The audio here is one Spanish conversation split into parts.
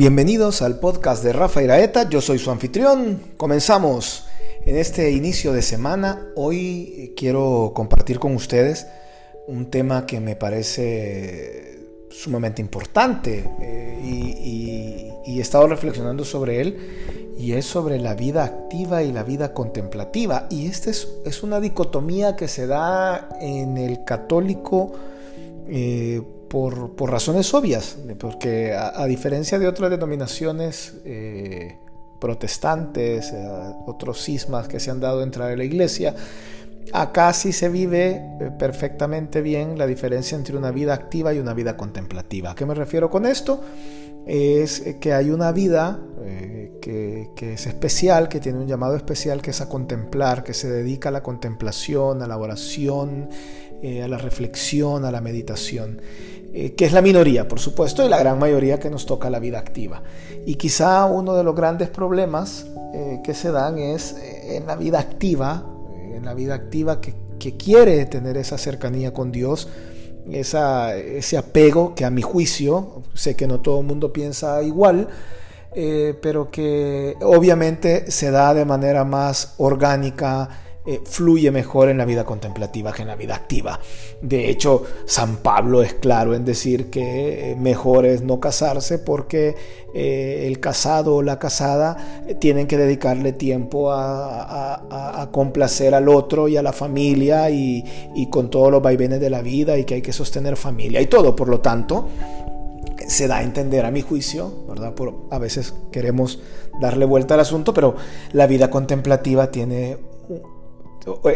Bienvenidos al podcast de Rafa Iraeta, yo soy su anfitrión. Comenzamos en este inicio de semana. Hoy quiero compartir con ustedes un tema que me parece sumamente importante eh, y, he estado reflexionando sobre él y es sobre la vida activa y la vida contemplativa. Y esta es, una dicotomía que se da en el católico. Eh, por, razones obvias, porque a, diferencia de otras denominaciones eh, protestantes, eh, otros cismas que se han dado dentro de la iglesia, acá sí se vive eh, perfectamente bien la diferencia entre una vida activa y una vida contemplativa. ¿A qué me refiero con esto? Es que hay una vida que, que, es especial, que tiene un llamado especial, que es a contemplar, que se dedica a la contemplación, a la oración, a la reflexión, a la meditación. Eh, que es la minoría, por supuesto, y la gran mayoría que nos toca la vida activa. Y quizá uno de los grandes problemas eh, que se dan es eh, en la vida activa, en la vida activa que, quiere tener esa cercanía con Dios, esa, ese apego que a mi juicio, sé que no todo el mundo piensa igual, pero que obviamente se da de manera más orgánica, eh, fluye mejor en la vida contemplativa que en la vida activa. De hecho, San Pablo es claro en decir que eh, mejor es no casarse porque eh, el casado o la casada tienen que dedicarle tiempo a, complacer al otro y a la familia y, con todos los vaivenes de la vida y que hay que sostener familia y todo. Por lo tanto, se da a entender a mi juicio, ¿verdad? Por, a veces queremos darle vuelta al asunto, pero la vida contemplativa tiene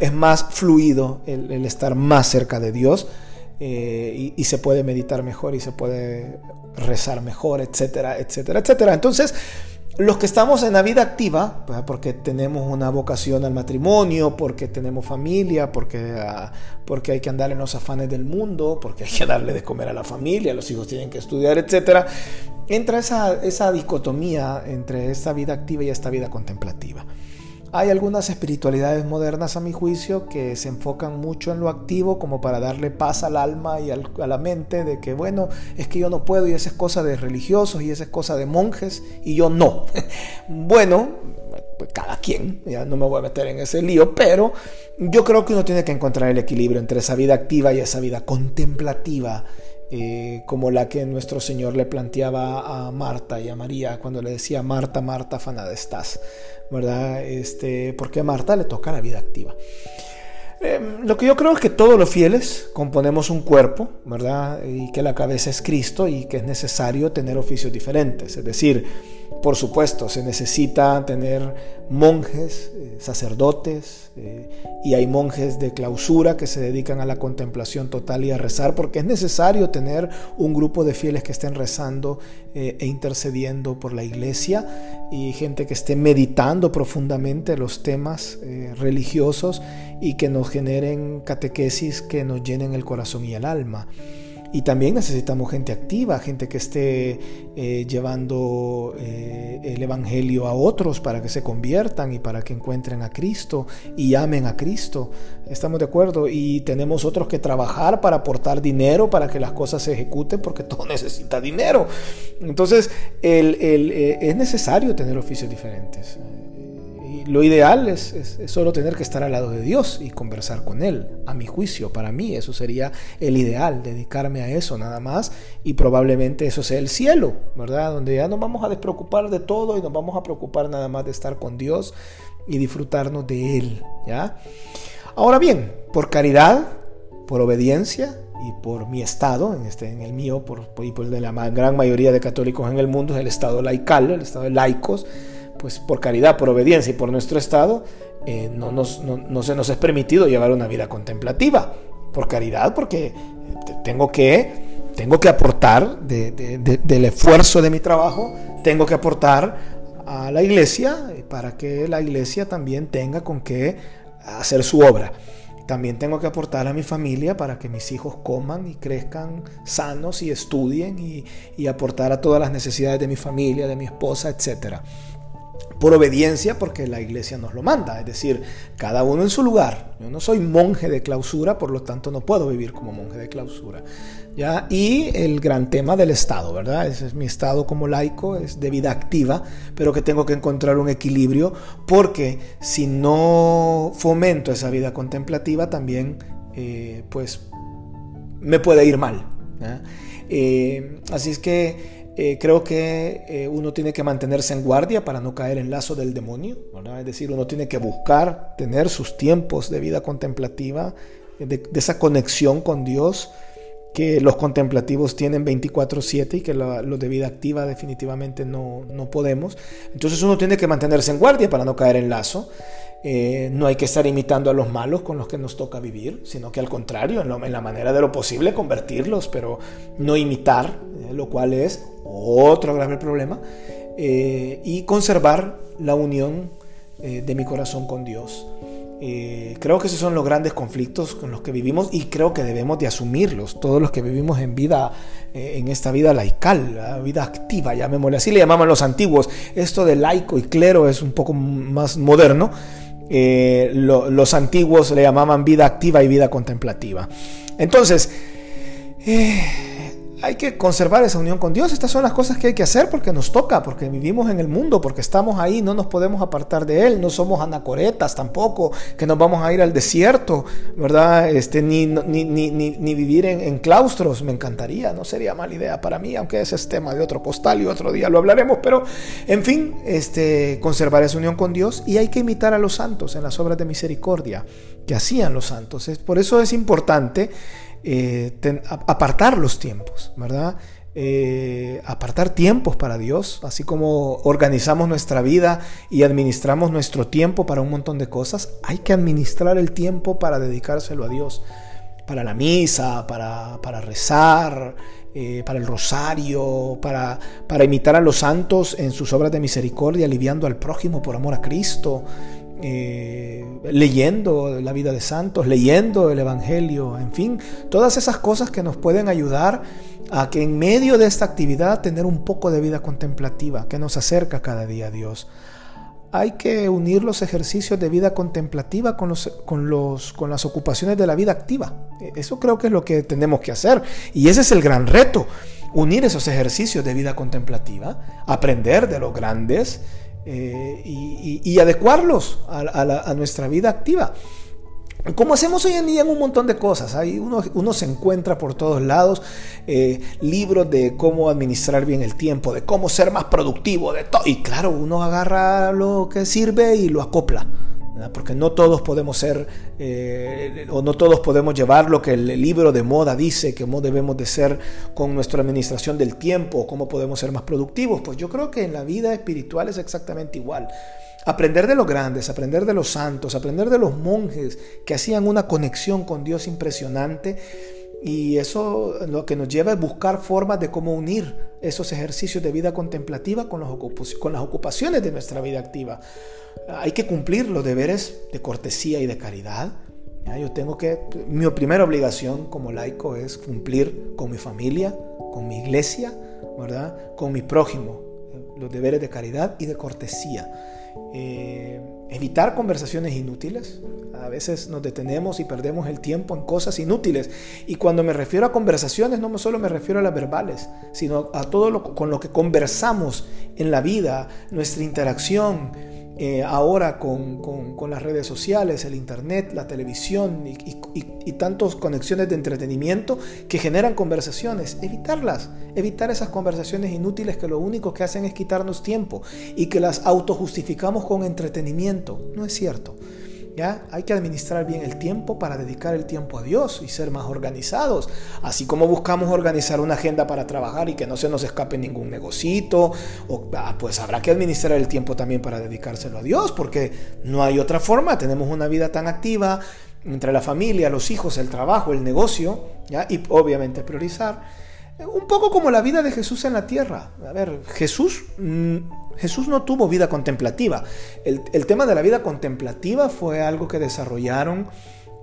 es más fluido el, estar más cerca de Dios eh, y, se puede meditar mejor y se puede rezar mejor, etcétera, etcétera, etcétera. Entonces, los que estamos en la vida activa, porque tenemos una vocación al matrimonio, porque tenemos familia, porque, ah, porque hay que andar en los afanes del mundo, porque hay que darle de comer a la familia, los hijos tienen que estudiar, etcétera, entra esa, esa dicotomía entre esta vida activa y esta vida contemplativa. Hay algunas espiritualidades modernas a mi juicio que se enfocan mucho en lo activo como para darle paz al alma y a la mente de que bueno, es que yo no puedo y esa es cosa de religiosos y esa es cosa de monjes y yo no. bueno, pues cada quien, ya no me voy a meter en ese lío, pero yo creo que uno tiene que encontrar el equilibrio entre esa vida activa y esa vida contemplativa eh, como la que nuestro Señor le planteaba a Marta y a María cuando le decía, Marta, Marta, afanada estás, ¿verdad? Este, porque a Marta le toca la vida activa. Em, lo que yo creo es que todos los fieles componemos un cuerpo, ¿verdad? Y que la cabeza es Cristo y que es necesario tener oficios diferentes. Es decir, por supuesto, se necesita tener monjes, eh, sacerdotes, eh, y hay monjes de clausura que se dedican a la contemplación total y a rezar, porque es necesario tener un grupo de fieles que estén rezando eh, e intercediendo por la iglesia y gente que esté meditando profundamente los temas religiosos y que nos generen catequesis que nos llenen el corazón y el alma. Y también necesitamos gente activa, gente que esté eh, llevando eh, el Evangelio a otros para que se conviertan y para que encuentren a Cristo y amen a Cristo. Estamos de acuerdo. Y tenemos otros que trabajar para aportar dinero para que las cosas se ejecuten porque todo necesita dinero. Entonces eh, es necesario tener oficios diferentes lo ideal es, solo tener que estar al lado de Dios y conversar con Él. A mi juicio, para mí, eso sería el ideal, dedicarme a eso nada más y probablemente eso sea el cielo, ¿verdad? Donde ya nos vamos a despreocupar de todo y nos vamos a preocupar nada más de estar con Dios y disfrutarnos de Él, ¿ya? Ahora bien, por caridad, por obediencia, y por mi estado, en, este, en el mío, por, y por de la gran mayoría de católicos en el mundo, es el estado laical, el estado de laicos, pues por caridad, por obediencia y por nuestro estado, eh, no, se nos es permitido llevar una vida contemplativa. Por caridad, porque eh, tengo que, tengo que aportar del esfuerzo de mi trabajo, tengo que aportar a la iglesia para que la iglesia también tenga con qué hacer su obra. También tengo que aportar a mi familia para que mis hijos coman y crezcan sanos y estudien y, y aportar a todas las necesidades de mi familia, de mi esposa, etcétera. Por obediencia porque la iglesia nos lo manda, es decir, cada uno en su lugar. Yo no soy monje de clausura, por lo tanto no puedo vivir como monje de clausura. ¿ya? Y el gran tema del Estado, ¿verdad? Ese es mi estado como laico, es de vida activa, pero que tengo que encontrar un equilibrio porque si no fomento esa vida contemplativa también, eh, pues, me puede ir mal. Eh, así es que eh, creo que eh, uno tiene que mantenerse en guardia para no caer en lazo del demonio, es decir, uno tiene que buscar tener sus tiempos de vida contemplativa, de, esa conexión con Dios que los contemplativos tienen 24/7 y que los de vida activa definitivamente no, no podemos. Entonces uno tiene que mantenerse en guardia para no caer en lazo. Eh, no hay que estar imitando a los malos con los que nos toca vivir, sino que al contrario, en, la manera de lo posible convertirlos, pero no imitar, lo cual es otro grave problema, eh, y conservar la unión de mi corazón con Dios. creo que esos son los grandes conflictos con los que vivimos y creo que debemos de asumirlos, todos los que vivimos en vida, en esta vida laical, la vida activa, llamémosle así, le llamaban los antiguos. Esto de laico y clero es un poco más moderno, eh, los antiguos le llamaban vida activa y vida contemplativa. Entonces, eh, hay que conservar esa unión con Dios. Estas son las cosas que hay que hacer porque nos toca, porque vivimos en el mundo, porque estamos ahí, no nos podemos apartar de Él, no somos anacoretas tampoco, que nos vamos a ir al desierto, ¿verdad? Este, ni, ni, ni, ni vivir en, claustros, me encantaría, no sería mala idea para mí, aunque ese es tema de otro postal y otro día lo hablaremos, pero en fin, este, conservar esa unión con Dios y hay que imitar a los santos en las obras de misericordia que hacían los santos. Por eso es importante eh, apartar los tiempos, ¿verdad? Eh, apartar tiempos para Dios, así como organizamos nuestra vida y administramos nuestro tiempo para un montón de cosas, hay que administrar el tiempo para dedicárselo a Dios, para la misa, para, rezar, eh, para el rosario, para, para imitar a los santos en sus obras de misericordia, aliviando al prójimo por amor a Cristo, eh, leyendo la vida de santos, leyendo el Evangelio, en fin, todas esas cosas que nos pueden ayudar a que en medio de esta actividad tener un poco de vida contemplativa que nos acerca cada día a Dios. Hay que unir los ejercicios de vida contemplativa con, los, con, los, con las ocupaciones de la vida activa. Eso creo que es lo que tenemos que hacer. Y ese es el gran reto, unir esos ejercicios de vida contemplativa, aprender de los grandes, eh, y, adecuarlos a, nuestra vida activa. Como hacemos hoy en día en un montón de cosas, hay uno, se encuentra por todos lados eh, libros de cómo administrar bien el tiempo, de cómo ser más productivo, de todo. Y claro, uno agarra lo que sirve y lo acopla porque no todos podemos ser eh, o no todos podemos llevar lo que el libro de moda dice que debemos de ser con nuestra administración del tiempo, cómo podemos ser más productivos. Pues yo creo que en la vida espiritual es exactamente igual. Aprender de los grandes, aprender de los santos, aprender de los monjes que hacían una conexión con Dios impresionante y eso lo que nos lleva es buscar formas de cómo unir esos ejercicios de vida contemplativa con, las ocupaciones de nuestra vida activa. Hay que cumplir los deberes de cortesía y de caridad. Yo tengo que, mi primera obligación como laico es cumplir con mi familia, con mi iglesia, ¿verdad? con mi prójimo, los deberes de caridad y de cortesía. Eh, evitar conversaciones inútiles. A veces nos detenemos y perdemos el tiempo en cosas inútiles. Y cuando me refiero a conversaciones, no solo me refiero a las verbales, sino a todo lo con lo que conversamos en la vida, nuestra interacción, eh, ahora con, las redes sociales, el internet, la televisión y, y, tantas conexiones de entretenimiento que generan conversaciones, evitarlas, evitar esas conversaciones inútiles que lo único que hacen es quitarnos tiempo y que las autojustificamos con entretenimiento. No es cierto. Hay que administrar bien el tiempo para dedicar el tiempo a Dios y ser más organizados. Así como buscamos organizar una agenda para trabajar y que no se nos escape ningún negocito, o, ah, pues habrá que administrar el tiempo también para dedicárselo a Dios, porque no hay otra forma. Tenemos una vida tan activa entre la familia, los hijos, el trabajo, el negocio, ¿ya? y obviamente priorizar. Un poco como la vida de Jesús en la tierra. A ver, Jesús mm, Jesús no tuvo vida contemplativa. El, tema de la vida contemplativa fue algo que desarrollaron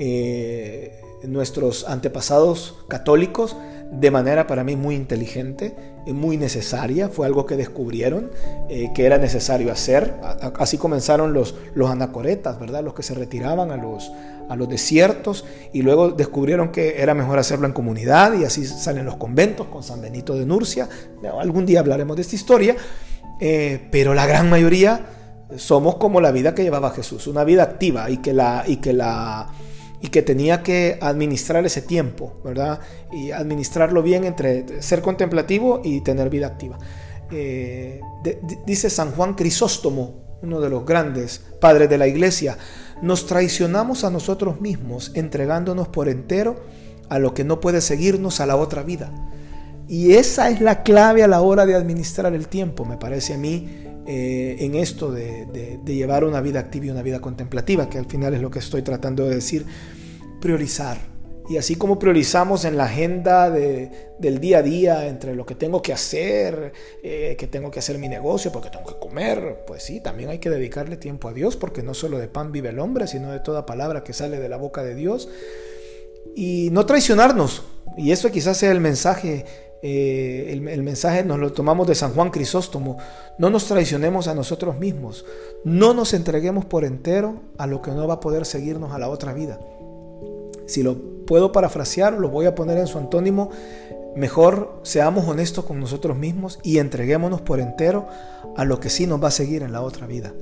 eh, nuestros antepasados católicos de manera para mí muy inteligente, muy necesaria, fue algo que descubrieron eh, que era necesario hacer. Así comenzaron los, los anacoretas, ¿verdad? Los que se retiraban a los, a los desiertos y luego descubrieron que era mejor hacerlo en comunidad y así salen los conventos con San Benito de Nurcia. Algún día hablaremos de esta historia, eh, pero la gran mayoría somos como la vida que llevaba Jesús, una vida activa y que la... Y que la y que tenía que administrar ese tiempo, ¿verdad? Y administrarlo bien entre ser contemplativo y tener vida activa. Eh, dice San Juan Crisóstomo, uno de los grandes padres de la iglesia, nos traicionamos a nosotros mismos entregándonos por entero a lo que no puede seguirnos a la otra vida. Y esa es la clave a la hora de administrar el tiempo, me parece a mí, eh, en esto de, llevar una vida activa y una vida contemplativa, que al final es lo que estoy tratando de decir, priorizar. Y así como priorizamos en la agenda del día a día entre lo que tengo que hacer, eh, que tengo que hacer mi negocio porque tengo que comer, pues sí, también hay que dedicarle tiempo a Dios porque no solo de pan vive el hombre, sino de toda palabra que sale de la boca de Dios. Y no traicionarnos. Y eso quizás sea el mensaje eh, el, mensaje nos lo tomamos de San Juan Crisóstomo, no nos traicionemos a nosotros mismos, no nos entreguemos por entero a lo que no va a poder seguirnos a la otra vida. Si lo puedo parafrasear, lo voy a poner en su antónimo, mejor seamos honestos con nosotros mismos y entreguémonos por entero a lo que sí nos va a seguir en la otra vida.